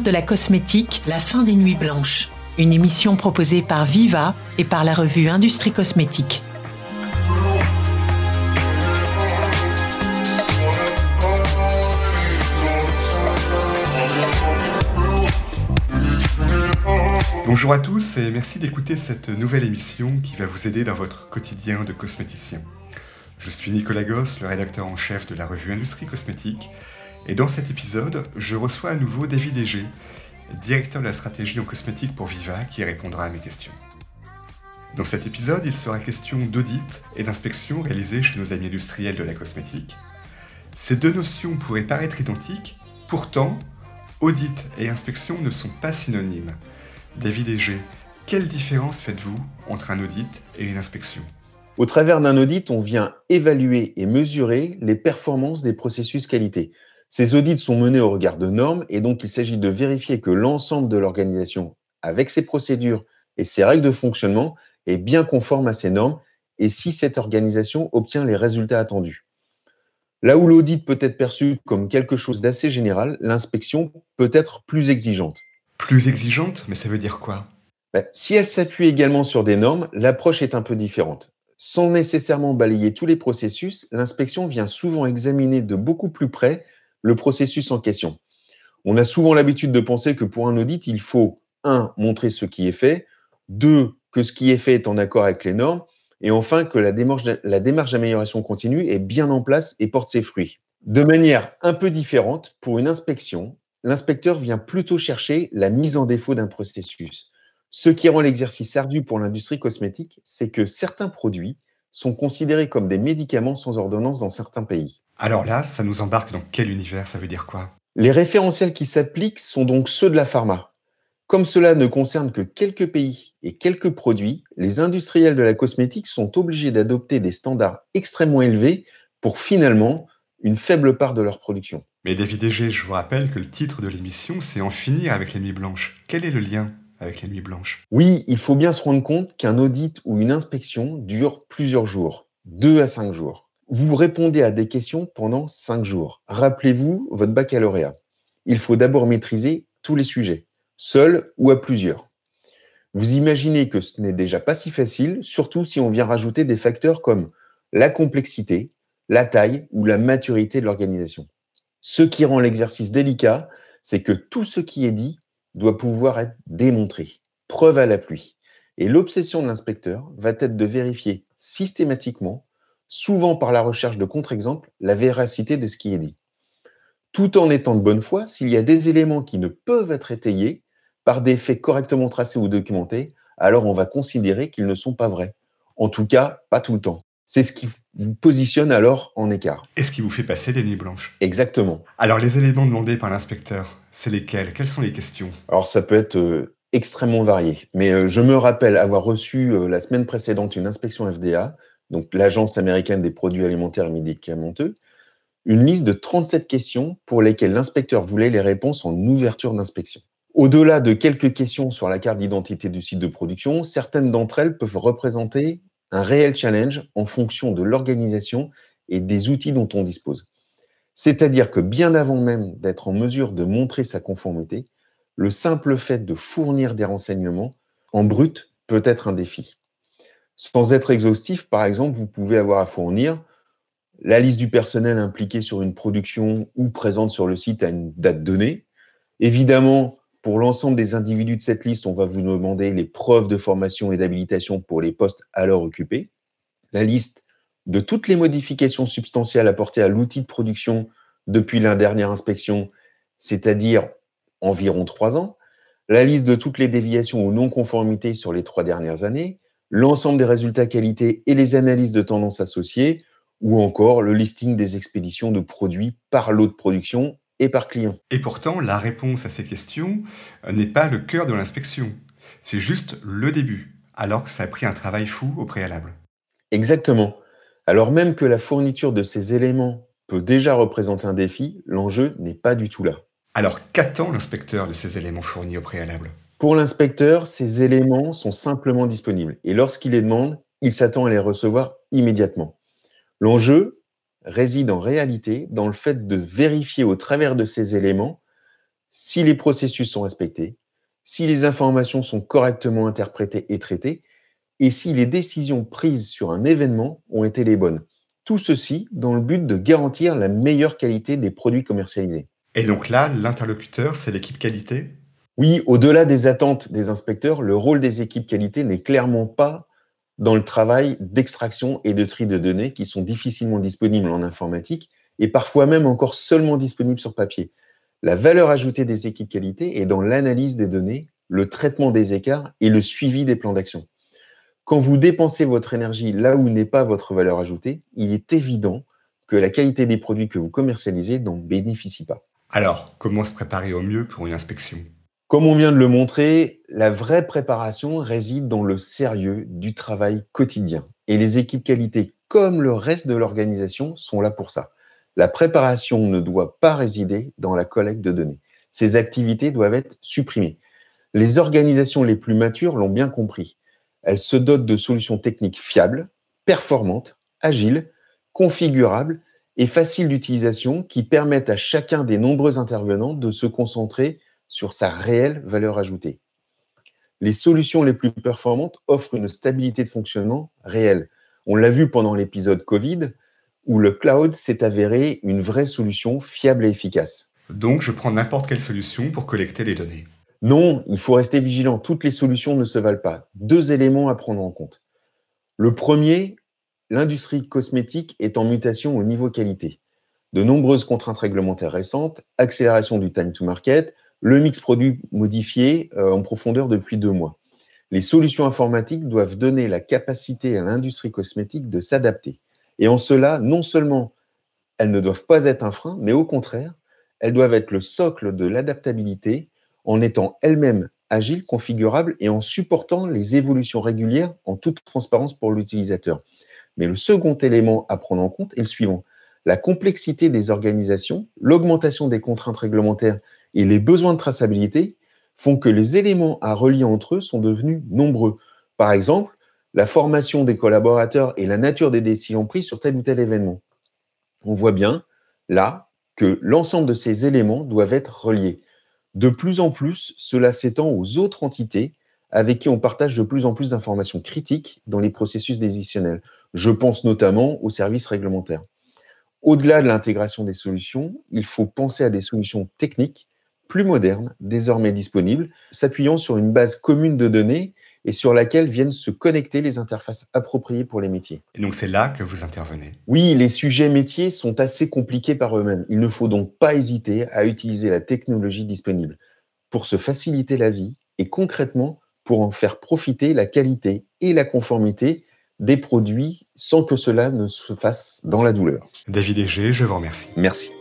De la cosmétique, la fin des nuits blanches. Une émission proposée par Viva et par la revue Industrie Cosmétique. Bonjour à tous et merci d'écouter cette nouvelle émission qui va vous aider dans votre quotidien de cosméticien. Je suis Nicolas Gosse, le rédacteur en chef de la revue Industrie Cosmétique, et dans cet épisode, je reçois à nouveau David Egé, directeur de la stratégie en cosmétique pour Viva, qui répondra à mes questions. Dans cet épisode, il sera question d'audit et d'inspection réalisés chez nos amis industriels de la cosmétique. Ces deux notions pourraient paraître identiques, pourtant, audit et inspection ne sont pas synonymes. David Egé, quelle différence faites-vous entre un audit et une inspection? Au travers d'un audit, on vient évaluer et mesurer les performances des processus qualité. Ces audits sont menés au regard de normes et donc il s'agit de vérifier que l'ensemble de l'organisation, avec ses procédures et ses règles de fonctionnement, est bien conforme à ces normes et si cette organisation obtient les résultats attendus. Là où l'audit peut être perçu comme quelque chose d'assez général, l'inspection peut être plus exigeante. Plus exigeante, mais ça veut dire quoi? Ben, Si elle s'appuie également sur des normes, l'approche est un peu différente. Sans nécessairement balayer tous les processus, l'inspection vient souvent examiner de beaucoup plus près le processus en question. On a souvent l'habitude de penser que pour un audit, il faut, un, montrer ce qui est fait, deux, que ce qui est fait est en accord avec les normes, et enfin que la démarche, la démarche d'amélioration continue est bien en place et porte ses fruits. De manière un peu différente, pour une inspection, l'inspecteur vient plutôt chercher la mise en défaut d'un processus. Ce qui rend l'exercice ardu pour l'industrie cosmétique, c'est que certains produits sont considérés comme des médicaments sans ordonnance dans certains pays. Alors là, ça nous embarque dans quel univers? Ça veut dire quoi? Les référentiels qui s'appliquent sont donc ceux de la pharma. Comme cela ne concerne que quelques pays et quelques produits, les industriels de la cosmétique sont obligés d'adopter des standards extrêmement élevés pour finalement une faible part de leur production. Mais David Egé, je vous rappelle que le titre de l'émission, c'est En finir avec les nuits blanches. Quel est le lien? Avec les nuits blanches Oui, il faut bien se rendre compte qu'un audit ou une inspection dure plusieurs jours, deux à cinq jours. Vous répondez à des questions pendant cinq jours. Rappelez-vous votre baccalauréat. Il faut d'abord maîtriser tous les sujets, seul ou à plusieurs. Vous imaginez que ce n'est déjà pas si facile, surtout si on vient rajouter des facteurs comme la complexité, la taille ou la maturité de l'organisation. Ce qui rend l'exercice délicat, c'est que tout ce qui est dit doit pouvoir être démontré, preuve à la pluie. Et l'obsession de l'inspecteur va être de vérifier systématiquement souvent par la recherche de contre-exemples, la véracité de ce qui est dit. Tout en étant de bonne foi, s'il y a des éléments qui ne peuvent être étayés par des faits correctement tracés ou documentés, alors on va considérer qu'ils ne sont pas vrais. En tout cas, pas tout le temps. C'est ce qui vous positionne alors en écart. Et ce qui vous fait passer des nuits blanches. Exactement. Alors les éléments demandés par l'inspecteur, c'est lesquels? Quelles sont les questions? Alors ça peut être euh, extrêmement varié. Mais euh, je me rappelle avoir reçu euh, la semaine précédente une inspection FDA donc l'Agence américaine des produits alimentaires et médicamenteux, une liste de 37 questions pour lesquelles l'inspecteur voulait les réponses en ouverture d'inspection. Au-delà de quelques questions sur la carte d'identité du site de production, certaines d'entre elles peuvent représenter un réel challenge en fonction de l'organisation et des outils dont on dispose. C'est-à-dire que bien avant même d'être en mesure de montrer sa conformité, le simple fait de fournir des renseignements en brut peut être un défi. Sans être exhaustif, par exemple, vous pouvez avoir à fournir la liste du personnel impliqué sur une production ou présente sur le site à une date donnée. Évidemment, pour l'ensemble des individus de cette liste, on va vous demander les preuves de formation et d'habilitation pour les postes alors occupés, la liste de toutes les modifications substantielles apportées à l'outil de production depuis la dernière inspection, c'est-à-dire environ trois ans, la liste de toutes les déviations ou non-conformités sur les trois dernières années, l'ensemble des résultats qualité et les analyses de tendance associées, ou encore le listing des expéditions de produits par lot de production et par client. Et pourtant, la réponse à ces questions euh, n'est pas le cœur de l'inspection. C'est juste le début, alors que ça a pris un travail fou au préalable. Exactement. Alors même que la fourniture de ces éléments peut déjà représenter un défi, l'enjeu n'est pas du tout là. Alors qu'attend l'inspecteur de ces éléments fournis au préalable? Pour l'inspecteur, ces éléments sont simplement disponibles et lorsqu'il les demande, il s'attend à les recevoir immédiatement. L'enjeu réside en réalité dans le fait de vérifier au travers de ces éléments si les processus sont respectés, si les informations sont correctement interprétées et traitées, et si les décisions prises sur un événement ont été les bonnes. Tout ceci dans le but de garantir la meilleure qualité des produits commercialisés. Et donc là, l'interlocuteur, c'est l'équipe qualité? Oui, au-delà des attentes des inspecteurs, le rôle des équipes qualité n'est clairement pas dans le travail d'extraction et de tri de données qui sont difficilement disponibles en informatique et parfois même encore seulement disponibles sur papier. La valeur ajoutée des équipes qualité est dans l'analyse des données, le traitement des écarts et le suivi des plans d'action. Quand vous dépensez votre énergie là où n'est pas votre valeur ajoutée, il est évident que la qualité des produits que vous commercialisez n'en bénéficie pas. Alors, comment se préparer au mieux pour une inspection? Comme on vient de le montrer, la vraie préparation réside dans le sérieux du travail quotidien. Et les équipes qualité, comme le reste de l'organisation, sont là pour ça. La préparation ne doit pas résider dans la collecte de données. Ces activités doivent être supprimées. Les organisations les plus matures l'ont bien compris. Elle se dote de solutions techniques fiables, performantes, agiles, configurables et faciles d'utilisation qui permettent à chacun des nombreux intervenants de se concentrer sur sa réelle valeur ajoutée. Les solutions les plus performantes offrent une stabilité de fonctionnement réelle. On l'a vu pendant l'épisode Covid, où le cloud s'est avéré une vraie solution fiable et efficace. Donc, je prends n'importe quelle solution pour collecter les données. Non, il faut rester vigilant. Toutes les solutions ne se valent pas. Deux éléments à prendre en compte. Le premier, l'industrie cosmétique est en mutation au niveau qualité. De nombreuses contraintes réglementaires récentes, accélération du time to market, le mix produit modifié euh, en profondeur depuis deux mois. Les solutions informatiques doivent donner la capacité à l'industrie cosmétique de s'adapter. Et en cela, non seulement elles ne doivent pas être un frein, mais au contraire, elles doivent être le socle de l'adaptabilité en étant elles-mêmes agiles, configurables et en supportant les évolutions régulières en toute transparence pour l'utilisateur. Mais le second élément à prendre en compte est le suivant. La complexité des organisations, l'augmentation des contraintes réglementaires et les besoins de traçabilité font que les éléments à relier entre eux sont devenus nombreux. Par exemple, la formation des collaborateurs et la nature des décisions prises sur tel ou tel événement. On voit bien, là, que l'ensemble de ces éléments doivent être reliés. De plus en plus, cela s'étend aux autres entités avec qui on partage de plus en plus d'informations critiques dans les processus décisionnels. Je pense notamment aux services réglementaires. Au-delà de l'intégration des solutions, il faut penser à des solutions techniques plus modernes, désormais disponibles, s'appuyant sur une base commune de données et sur laquelle viennent se connecter les interfaces appropriées pour les métiers. Et donc c'est là que vous intervenez Oui, les sujets métiers sont assez compliqués par eux-mêmes. Il ne faut donc pas hésiter à utiliser la technologie disponible pour se faciliter la vie et concrètement pour en faire profiter la qualité et la conformité des produits sans que cela ne se fasse dans la douleur. David Egé, je vous remercie. Merci.